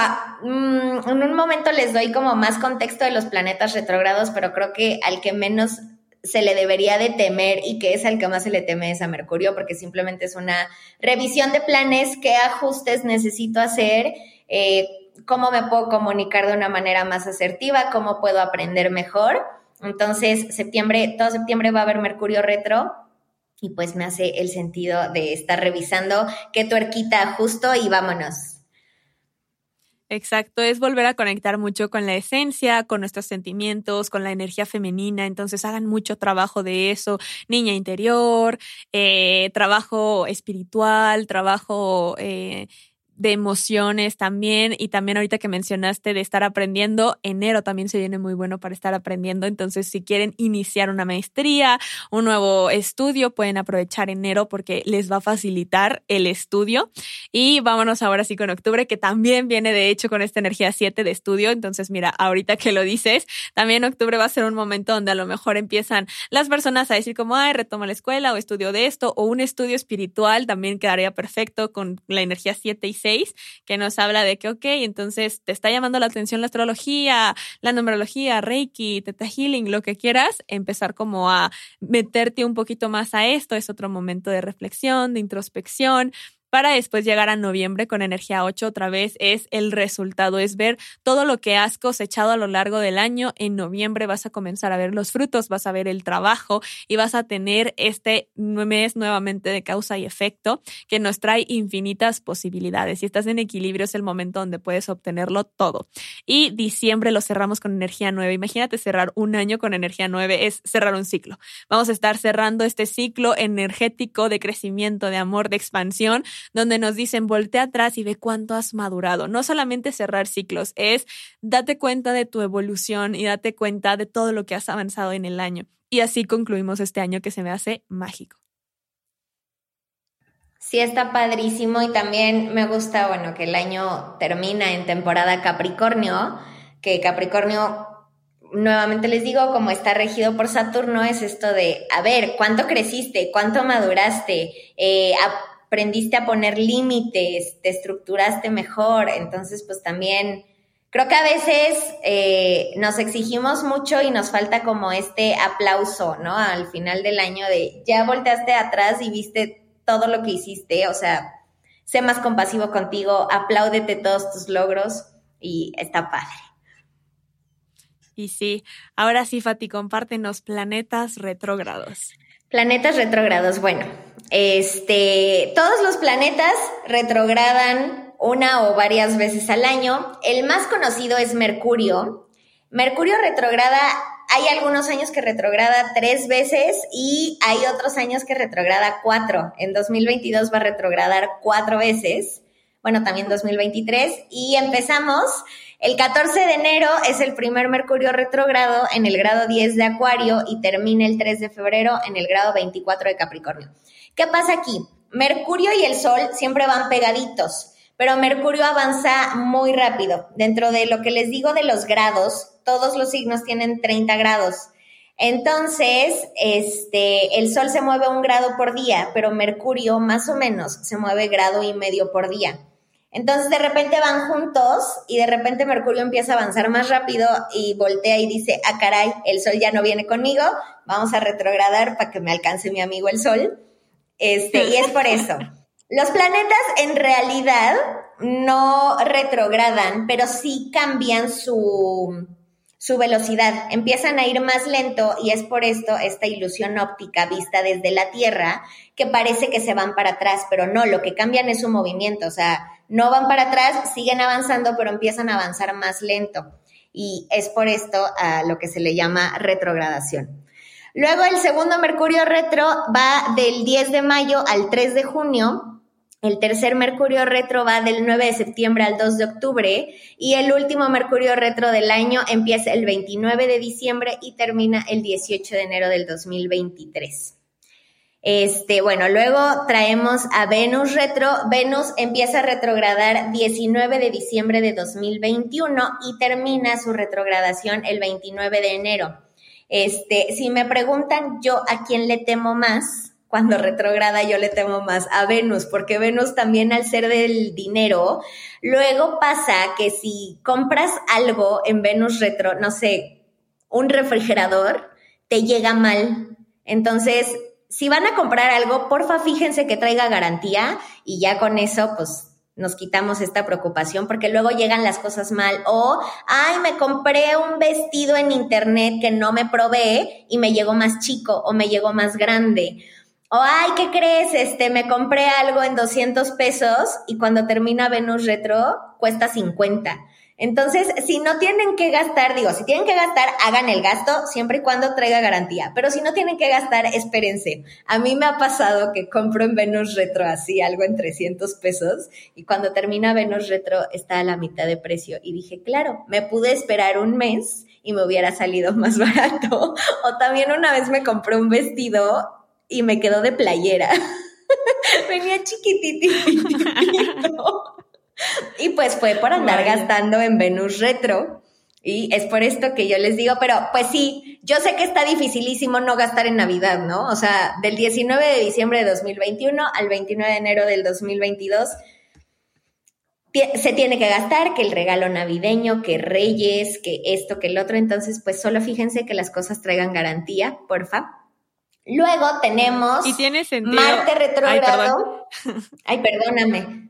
mm, en un momento les doy como más contexto de los planetas retrógrados, pero creo que al que menos se le debería de temer y que es al que más se le teme es a Mercurio, porque simplemente es una revisión de planes, qué ajustes necesito hacer, eh, cómo me puedo comunicar de una manera más asertiva, cómo puedo aprender mejor. Entonces, septiembre, todo septiembre va a haber Mercurio retro y pues me hace el sentido de estar revisando qué tuerquita justo y vámonos. Exacto, es volver a conectar mucho con la esencia, con nuestros sentimientos, con la energía femenina. Entonces hagan mucho trabajo de eso, niña interior, eh, trabajo espiritual, trabajo eh, de emociones también y también ahorita que mencionaste de estar aprendiendo, enero también se viene muy bueno para estar aprendiendo, entonces si quieren iniciar una maestría, un nuevo estudio, pueden aprovechar enero porque les va a facilitar el estudio. Y vámonos ahora sí con octubre que también viene de hecho con esta energía 7 de estudio, entonces mira, ahorita que lo dices, también octubre va a ser un momento donde a lo mejor empiezan las personas a decir como, ay, retoma la escuela o estudio de esto o un estudio espiritual también quedaría perfecto con la energía 7 y 6, que nos habla de que, ok, entonces te está llamando la atención la astrología, la numerología, Reiki, Teta Healing, lo que quieras, empezar como a meterte un poquito más a esto, es otro momento de reflexión, de introspección, para después llegar a noviembre con energía 8 otra vez es el resultado, es ver todo lo que has cosechado a lo largo del año. En noviembre vas a comenzar a ver los frutos, vas a ver el trabajo y vas a tener este mes nuevamente de causa y efecto que nos trae infinitas posibilidades. Si estás en equilibrio es el momento donde puedes obtenerlo todo. Y diciembre lo cerramos con energía 9. Imagínate cerrar un año con energía 9 es cerrar un ciclo. Vamos a estar cerrando este ciclo energético de crecimiento, de amor, de expansión donde nos dicen voltea atrás y ve cuánto has madurado. No solamente cerrar ciclos, es date cuenta de tu evolución y date cuenta de todo lo que has avanzado en el año. Y así concluimos este año que se me hace mágico. Sí, está padrísimo y también me gusta, bueno, que el año termina en temporada Capricornio, que Capricornio, nuevamente les digo, como está regido por Saturno, es esto de, a ver, ¿cuánto creciste? ¿Cuánto maduraste? Eh, aprendiste a poner límites, te estructuraste mejor, entonces pues también creo que a veces eh, nos exigimos mucho y nos falta como este aplauso, ¿no? Al final del año de ya volteaste atrás y viste todo lo que hiciste, o sea, sé más compasivo contigo, apláudete todos tus logros y está padre. Y sí, ahora sí, Fati, compártenos planetas retrógrados. Planetas retrógrados, bueno, este, todos los planetas retrogradan una o varias veces al año. El más conocido es Mercurio. Mercurio retrograda, hay algunos años que retrograda tres veces y hay otros años que retrograda cuatro. En 2022 va a retrogradar cuatro veces. Bueno, también 2023. Y empezamos el 14 de enero es el primer Mercurio retrógrado en el grado 10 de Acuario y termina el 3 de febrero en el grado 24 de Capricornio. ¿Qué pasa aquí? Mercurio y el Sol siempre van pegaditos, pero Mercurio avanza muy rápido. Dentro de lo que les digo de los grados, todos los signos tienen 30 grados. Entonces, este, el Sol se mueve un grado por día, pero Mercurio más o menos se mueve grado y medio por día. Entonces de repente van juntos y de repente Mercurio empieza a avanzar más rápido y voltea y dice, ah caray, el Sol ya no viene conmigo, vamos a retrogradar para que me alcance mi amigo el Sol. Este, y es por eso. Los planetas en realidad no retrogradan, pero sí cambian su, su velocidad, empiezan a ir más lento y es por esto esta ilusión óptica vista desde la Tierra que parece que se van para atrás, pero no, lo que cambian es su movimiento, o sea, no van para atrás, siguen avanzando, pero empiezan a avanzar más lento. Y es por esto a lo que se le llama retrogradación. Luego el segundo Mercurio retro va del 10 de mayo al 3 de junio. El tercer Mercurio retro va del 9 de septiembre al 2 de octubre y el último Mercurio retro del año empieza el 29 de diciembre y termina el 18 de enero del 2023. Este, bueno, luego traemos a Venus retro. Venus empieza a retrogradar 19 de diciembre de 2021 y termina su retrogradación el 29 de enero. Este, si me preguntan yo a quién le temo más, cuando retrograda yo le temo más a Venus, porque Venus también al ser del dinero, luego pasa que si compras algo en Venus retro, no sé, un refrigerador, te llega mal. Entonces, si van a comprar algo, porfa, fíjense que traiga garantía y ya con eso, pues nos quitamos esta preocupación porque luego llegan las cosas mal o, ay, me compré un vestido en internet que no me probé y me llegó más chico o me llegó más grande. O, ay, ¿qué crees? Este, me compré algo en 200 pesos y cuando termina Venus Retro cuesta 50. Entonces, si no tienen que gastar, digo, si tienen que gastar, hagan el gasto siempre y cuando traiga garantía. Pero si no tienen que gastar, espérense. A mí me ha pasado que compro en Venus Retro así algo en 300 pesos y cuando termina Venus Retro está a la mitad de precio. Y dije, claro, me pude esperar un mes y me hubiera salido más barato. O también una vez me compré un vestido y me quedó de playera. Venía chiquititito. Y pues fue por andar gastando en Venus Retro. Y es por esto que yo les digo, pero pues sí, yo sé que está dificilísimo no gastar en Navidad, ¿no? O sea, del 19 de diciembre de 2021 al 29 de enero del 2022 se tiene que gastar, que el regalo navideño, que Reyes, que esto, que el otro. Entonces, pues solo fíjense que las cosas traigan garantía, porfa. Luego tenemos y tiene sentido. Marte retrógrado. Ay, perdóname.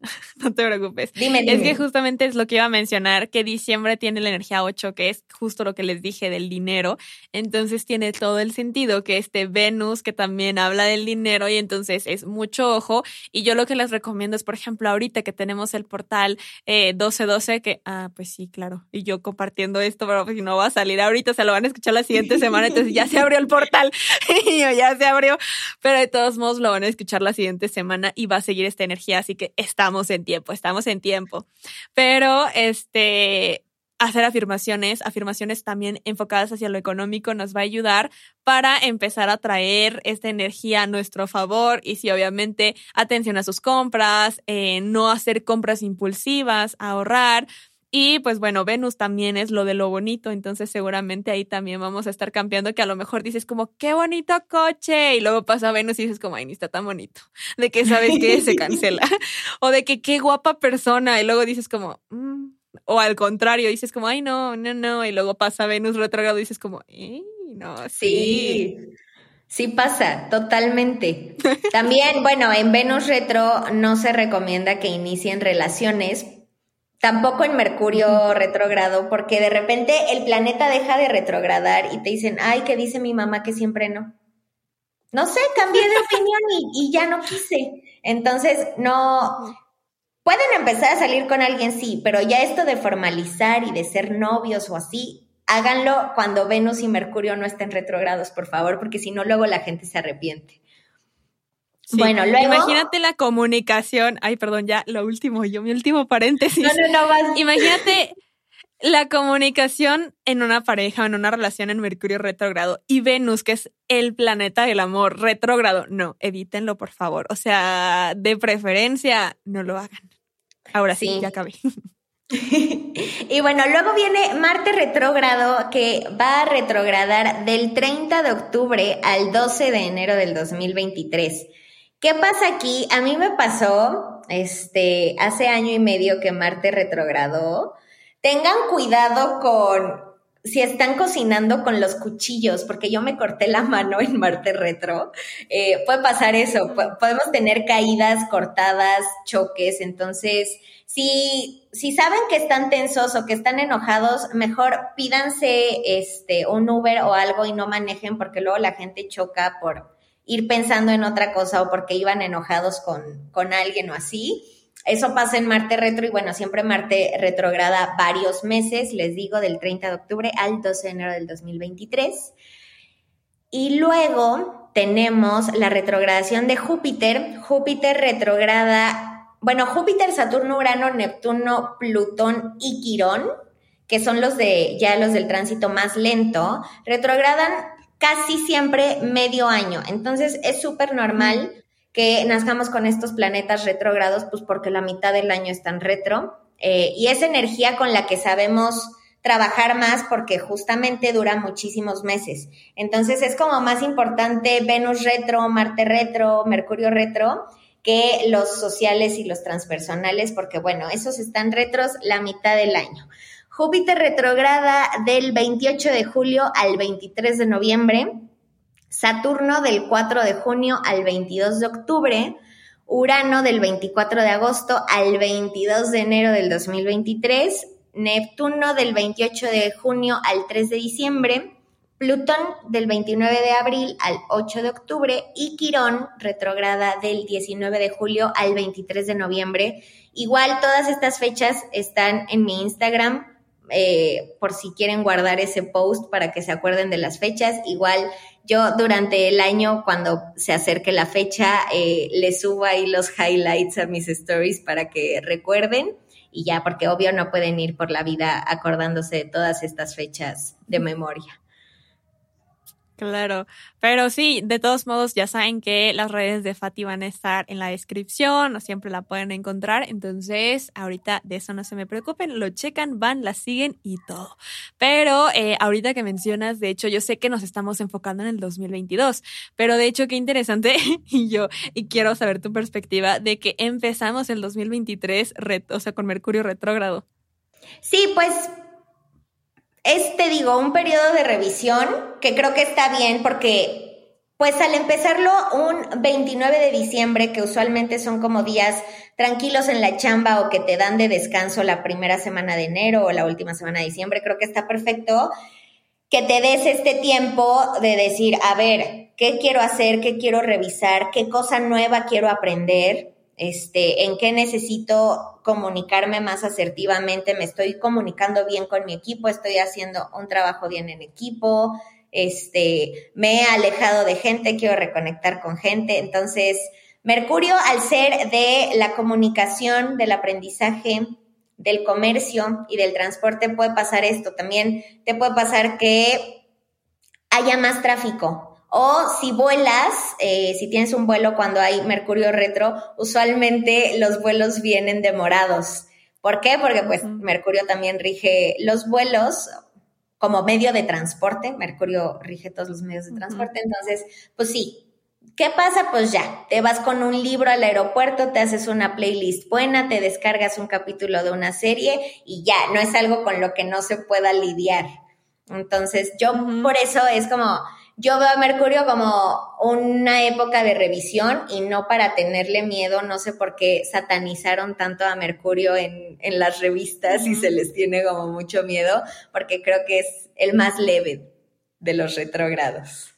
No te preocupes. Dime, Es que justamente es lo que iba a mencionar, que diciembre tiene la energía 8, que es justo lo que les dije del dinero. Entonces tiene todo el sentido que este Venus, que también habla del dinero, y entonces es mucho ojo. Y yo lo que les recomiendo es, por ejemplo, ahorita que tenemos el portal eh, 1212, que, ah, pues sí, claro. Y yo compartiendo esto, pero pues no va a salir ahorita, se lo van a escuchar la siguiente semana. Entonces ya se abrió el portal. y yo ya se abrió. Pero de todos modos lo van a escuchar la siguiente semana y va a seguir esta energía. Así que estamos en tiempo, estamos en tiempo. Pero este, hacer afirmaciones, afirmaciones también enfocadas hacia lo económico nos va a ayudar para empezar a traer esta energía a nuestro favor y si obviamente atención a sus compras, eh, no hacer compras impulsivas, ahorrar. Y pues bueno, Venus también es lo de lo bonito, entonces seguramente ahí también vamos a estar cambiando que a lo mejor dices como, qué bonito coche, y luego pasa Venus y dices como, ay, ni está tan bonito, de que sabes que se cancela, o de que qué guapa persona, y luego dices como, mm", o al contrario, dices como, ay, no, no, no, y luego pasa Venus retrogrado y dices como, ¡eh, no, sí. Sí pasa, totalmente. También, bueno, en Venus retro no se recomienda que inicien relaciones Tampoco en Mercurio retrógrado, porque de repente el planeta deja de retrogradar y te dicen, ay, que dice mi mamá que siempre no. No sé, cambié de opinión y, ya no quise. Entonces, no, pueden empezar a salir con alguien, sí, pero ya esto de formalizar y de ser novios o así, háganlo cuando Venus y Mercurio no estén retrogrados, por favor, porque si no, luego la gente se arrepiente. Bueno, luego. Imagínate la comunicación. Ay, perdón, ya lo último, yo mi último paréntesis. No, no, no, vas. Imagínate la comunicación en una pareja, en una relación en Mercurio retrógrado y Venus, que es el planeta del amor retrógrado. No, evítenlo, por favor. O sea, de preferencia, no lo hagan. Ahora sí, ya acabé. y bueno, luego viene Marte retrógrado que va a retrogradar del 30 de octubre al 12 de enero del 2023. ¿Qué pasa aquí? A mí me pasó, este, hace año y medio que Marte retrogradó. Tengan cuidado con si están cocinando con los cuchillos, porque yo me corté la mano en Marte retro, eh, puede pasar eso, podemos tener caídas, cortadas, choques, entonces, si, si saben que están tensos o que están enojados, mejor pídanse este, un Uber o algo y no manejen, porque luego la gente choca por, ir pensando en otra cosa o porque iban enojados con, con alguien o así. Eso pasa en Marte retro y bueno, siempre Marte retrograda varios meses, les digo, del 30 de octubre al 12 de enero del 2023. Y luego tenemos la retrogradación de Júpiter. Júpiter retrograda, bueno, Júpiter, Saturno, Urano, Neptuno, Plutón y Quirón, que son los de ya los del tránsito más lento, retrogradan casi siempre medio año. Entonces es súper normal que nazcamos con estos planetas retrógrados, pues porque la mitad del año están retro. Eh, y es energía con la que sabemos trabajar más porque justamente dura muchísimos meses. Entonces es como más importante Venus retro, Marte retro, Mercurio retro que los sociales y los transpersonales, porque bueno, esos están retros la mitad del año. Júpiter retrograda del 28 de julio al 23 de noviembre, Saturno del 4 de junio al 22 de octubre, Urano del 24 de agosto al 22 de enero del 2023, Neptuno del 28 de junio al 3 de diciembre, Plutón del 29 de abril al 8 de octubre y Quirón retrograda del 19 de julio al 23 de noviembre. Igual todas estas fechas están en mi Instagram eh, por si quieren guardar ese post para que se acuerden de las fechas. Igual yo durante el año, cuando se acerque la fecha, eh, les subo ahí los highlights a mis stories para que recuerden y ya, porque obvio no pueden ir por la vida acordándose de todas estas fechas de memoria. Claro, pero sí, de todos modos ya saben que las redes de Fati van a estar en la descripción, o siempre la pueden encontrar, entonces ahorita de eso no se me preocupen, lo checan, van, la siguen y todo. Pero eh, ahorita que mencionas, de hecho, yo sé que nos estamos enfocando en el 2022, pero de hecho qué interesante y yo y quiero saber tu perspectiva de que empezamos el 2023, o sea, con Mercurio retrógrado. Sí, pues es, te digo, un periodo de revisión que creo que está bien porque, pues al empezarlo un 29 de diciembre, que usualmente son como días tranquilos en la chamba o que te dan de descanso la primera semana de enero o la última semana de diciembre, creo que está perfecto que te des este tiempo de decir, a ver, ¿qué quiero hacer? ¿Qué quiero revisar? ¿Qué cosa nueva quiero aprender? Este, en qué necesito comunicarme más asertivamente, me estoy comunicando bien con mi equipo, estoy haciendo un trabajo bien en equipo, este, me he alejado de gente, quiero reconectar con gente. Entonces, Mercurio, al ser de la comunicación, del aprendizaje, del comercio y del transporte, puede pasar esto. También te puede pasar que haya más tráfico, o si vuelas, eh, si tienes un vuelo cuando hay Mercurio retro, usualmente los vuelos vienen demorados. ¿Por qué? Porque pues Mercurio también rige los vuelos como medio de transporte. Mercurio rige todos los medios de transporte. Entonces, pues sí. ¿Qué pasa? Pues ya, te vas con un libro al aeropuerto, te haces una playlist buena, te descargas un capítulo de una serie y ya, no es algo con lo que no se pueda lidiar. Entonces, yo por eso es como, yo veo a Mercurio como una época de revisión y no para tenerle miedo, no sé por qué satanizaron tanto a Mercurio en, en las revistas y se les tiene como mucho miedo, porque creo que es el más leve de los retrógrados.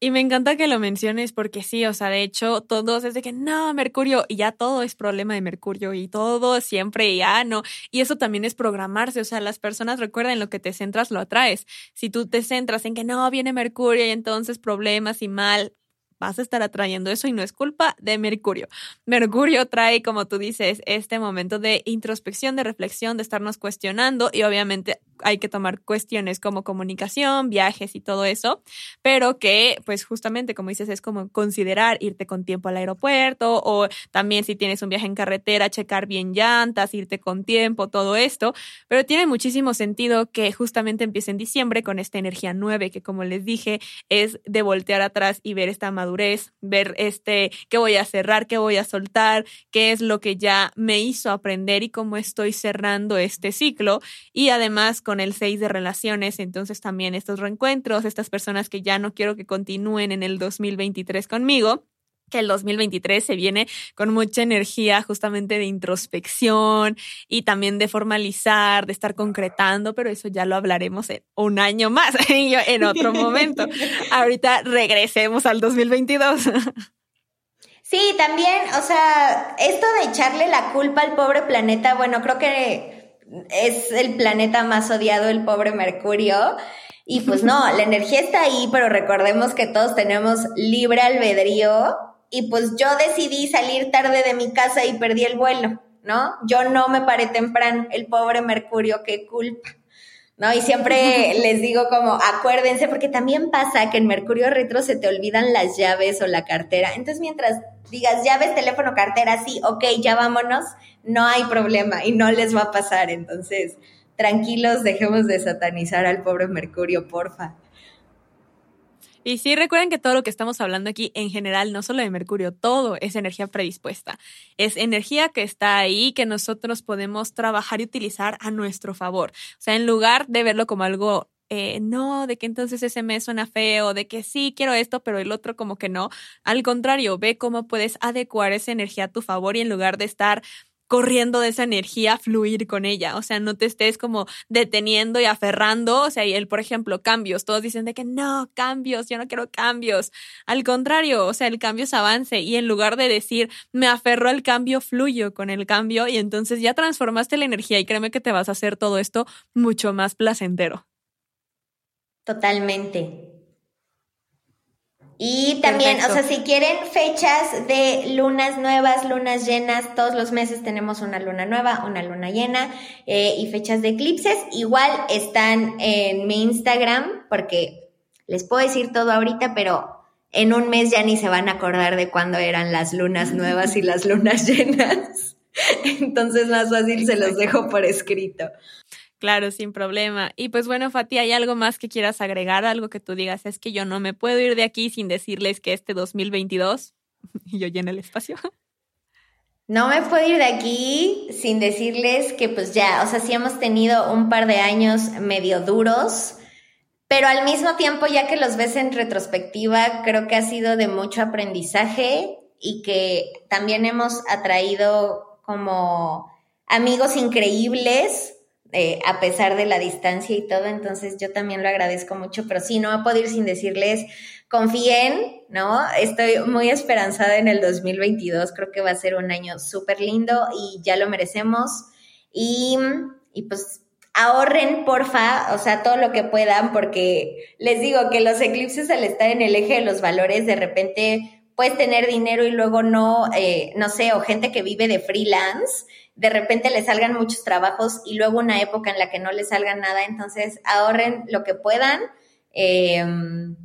Y me encanta que lo menciones porque sí, o sea, de hecho, todos es de que no, Mercurio, y ya todo es problema de Mercurio, y todo siempre ya no. Y eso también es programarse, o sea, las personas recuerden lo que te centras, lo atraes. Si tú te centras en que no, viene Mercurio y entonces problemas y mal, vas a estar atrayendo eso y no es culpa de Mercurio. Mercurio trae, como tú dices, este momento de introspección, de reflexión, de estarnos cuestionando y obviamente hay que tomar cuestiones como comunicación, viajes y todo eso, pero que pues justamente como dices es como considerar irte con tiempo al aeropuerto o también si tienes un viaje en carretera, checar bien llantas, irte con tiempo, todo esto, pero tiene muchísimo sentido que justamente empiece en diciembre con esta energía 9 que como les dije es de voltear atrás y ver esta madurez, ver este qué voy a cerrar, qué voy a soltar, qué es lo que ya me hizo aprender y cómo estoy cerrando este ciclo. Y además con el 6 de relaciones, entonces también estos reencuentros, estas personas que ya no quiero que continúen en el 2023 conmigo, que el 2023 se viene con mucha energía justamente de introspección y también de formalizar, de estar concretando, pero eso ya lo hablaremos en un año más, en otro momento. Ahorita regresemos al 2022. Sí, también, o sea, esto de echarle la culpa al pobre planeta, bueno, creo que es el planeta más odiado, el pobre Mercurio. Y pues no, la energía está ahí, pero recordemos que todos tenemos libre albedrío. Y pues yo decidí salir tarde de mi casa y perdí el vuelo, ¿no? Yo no me paré temprano, el pobre Mercurio, qué culpa. ¿no? Y siempre les digo como, acuérdense, porque también pasa que en Mercurio Retro se te olvidan las llaves o la cartera. Entonces, mientras digas llaves, teléfono, cartera, sí, ok, ya vámonos, no hay problema y no les va a pasar. Entonces, tranquilos, dejemos de satanizar al pobre Mercurio, porfa. Y sí, recuerden que todo lo que estamos hablando aquí en general, no solo de Mercurio, todo es energía predispuesta. Es energía que está ahí, que nosotros podemos trabajar y utilizar a nuestro favor. O sea, en lugar de verlo como algo eh, no, de que entonces ese mes suena feo, de que sí quiero esto, pero el otro como que no. Al contrario, ve cómo puedes adecuar esa energía a tu favor y en lugar de estar corriendo de esa energía, fluir con ella. O sea, no te estés como deteniendo y aferrando. O sea, y él, por ejemplo, cambios. Todos dicen de que no, cambios, yo no quiero cambios. Al contrario, o sea, el cambio es avance. Y en lugar de decir, me aferro al cambio, fluyo con el cambio. Y entonces ya transformaste la energía y créeme que te vas a hacer todo esto mucho más placentero. Totalmente. Y también, o sea, si quieren fechas de lunas nuevas, lunas llenas, todos los meses tenemos una luna nueva, una luna llena eh, y fechas de eclipses. Igual están en mi Instagram, porque les puedo decir todo ahorita, pero en un mes ya ni se van a acordar de cuándo eran las lunas nuevas y las lunas llenas. Entonces, más fácil se los dejo por escrito. Claro, sin problema. Y pues bueno, Fati, ¿hay algo más que quieras agregar? Algo que tú digas, es que yo no me puedo ir de aquí sin decirles que este 2022, y yo lleno el espacio. No me puedo ir de aquí sin decirles que pues ya, o sea, sí hemos tenido un par de años medio duros, pero al mismo tiempo, ya que los ves en retrospectiva, creo que ha sido de mucho aprendizaje y que también hemos atraído como amigos increíbles eh, a pesar de la distancia y todo, entonces yo también lo agradezco mucho, pero sí, no a poder ir sin decirles, confíen, ¿no? Estoy muy esperanzada en el 2022, creo que va a ser un año súper lindo y ya lo merecemos. Y, y pues ahorren, porfa, o sea, todo lo que puedan, porque les digo que los eclipses al estar en el eje de los valores, de repente puedes tener dinero y luego no, eh, no sé, o gente que vive de freelance de repente le salgan muchos trabajos y luego una época en la que no le salga nada, entonces ahorren lo que puedan, em,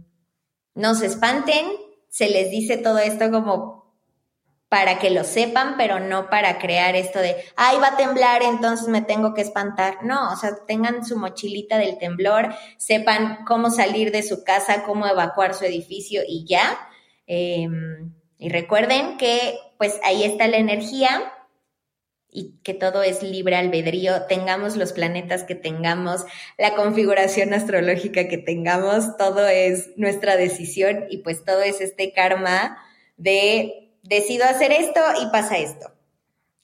no se espanten, se les dice todo esto como para que lo sepan, pero no para crear esto de, ay, va a temblar, entonces me tengo que espantar. No, o sea, tengan su mochilita del temblor, sepan cómo salir de su casa, cómo evacuar su edificio y ya. Em, y recuerden que pues ahí está la energía, y que todo es libre albedrío, tengamos los planetas que tengamos, la configuración astrológica que tengamos, todo es nuestra decisión y pues todo es este karma de decido hacer esto y pasa esto.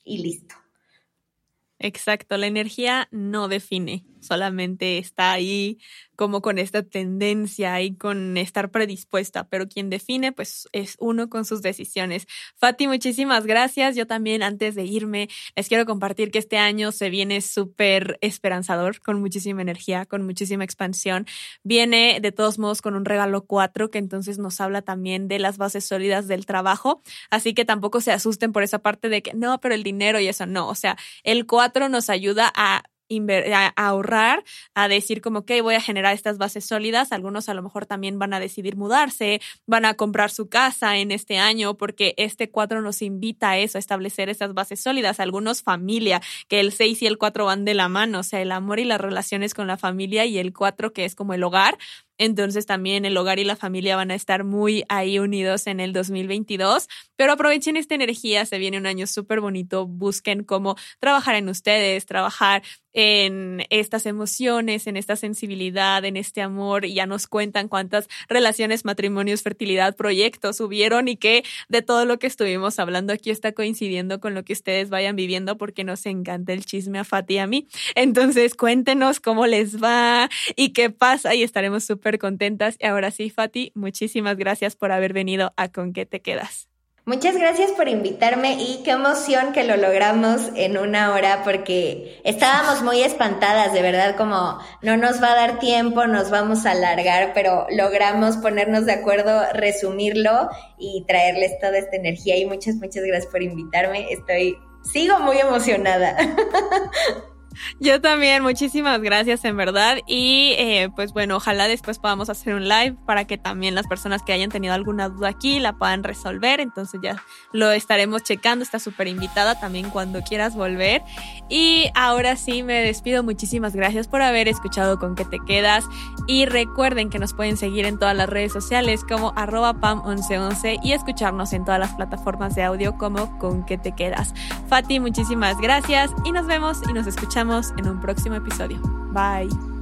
Y listo. Exacto, la energía no define, solamente está ahí como con esta tendencia y con estar predispuesta, pero quien define pues es uno con sus decisiones. Fati, muchísimas gracias. Yo también antes de irme les quiero compartir que este año se viene súper esperanzador, con muchísima energía, con muchísima expansión. Viene de todos modos con un regalo 4 que entonces nos habla también de las bases sólidas del trabajo, así que tampoco se asusten por esa parte de que no, pero el dinero y eso no, o sea, el 4 nos ayuda a a ahorrar, a decir como que voy a generar estas bases sólidas. Algunos a lo mejor también van a decidir mudarse, van a comprar su casa en este año porque este 4 nos invita a eso, a establecer estas bases sólidas. Algunos familia, que el 6 y el 4 van de la mano, o sea, el amor y las relaciones con la familia y el 4 que es como el hogar, entonces también el hogar y la familia van a estar muy ahí unidos en el 2022. Pero aprovechen esta energía, se viene un año súper bonito. Busquen cómo trabajar en ustedes, trabajar en estas emociones, en esta sensibilidad, en este amor. Y ya nos cuentan cuántas relaciones, matrimonios, fertilidad, proyectos hubieron y que de todo lo que estuvimos hablando aquí está coincidiendo con lo que ustedes vayan viviendo porque nos encanta el chisme a Fati y a mí. Entonces cuéntenos cómo les va y qué pasa y estaremos súper contentas. Y ahora sí, Fati, muchísimas gracias por haber venido a Con qué te quedas. Muchas gracias por invitarme y qué emoción que lo logramos en una hora porque estábamos muy espantadas, de verdad, como no nos va a dar tiempo, nos vamos a alargar, pero logramos ponernos de acuerdo, resumirlo y traerles toda esta energía y muchas, muchas gracias por invitarme. Estoy, sigo muy emocionada. Yo también, muchísimas gracias en verdad. Y eh, pues bueno, ojalá después podamos hacer un live para que también las personas que hayan tenido alguna duda aquí la puedan resolver. Entonces ya lo estaremos checando. Está súper invitada también cuando quieras volver. Y ahora sí me despido. Muchísimas gracias por haber escuchado con que te quedas. Y recuerden que nos pueden seguir en todas las redes sociales como arroba pam1111 y escucharnos en todas las plataformas de audio como con que te quedas. Fati, muchísimas gracias y nos vemos y nos en un próximo episodio. Bye.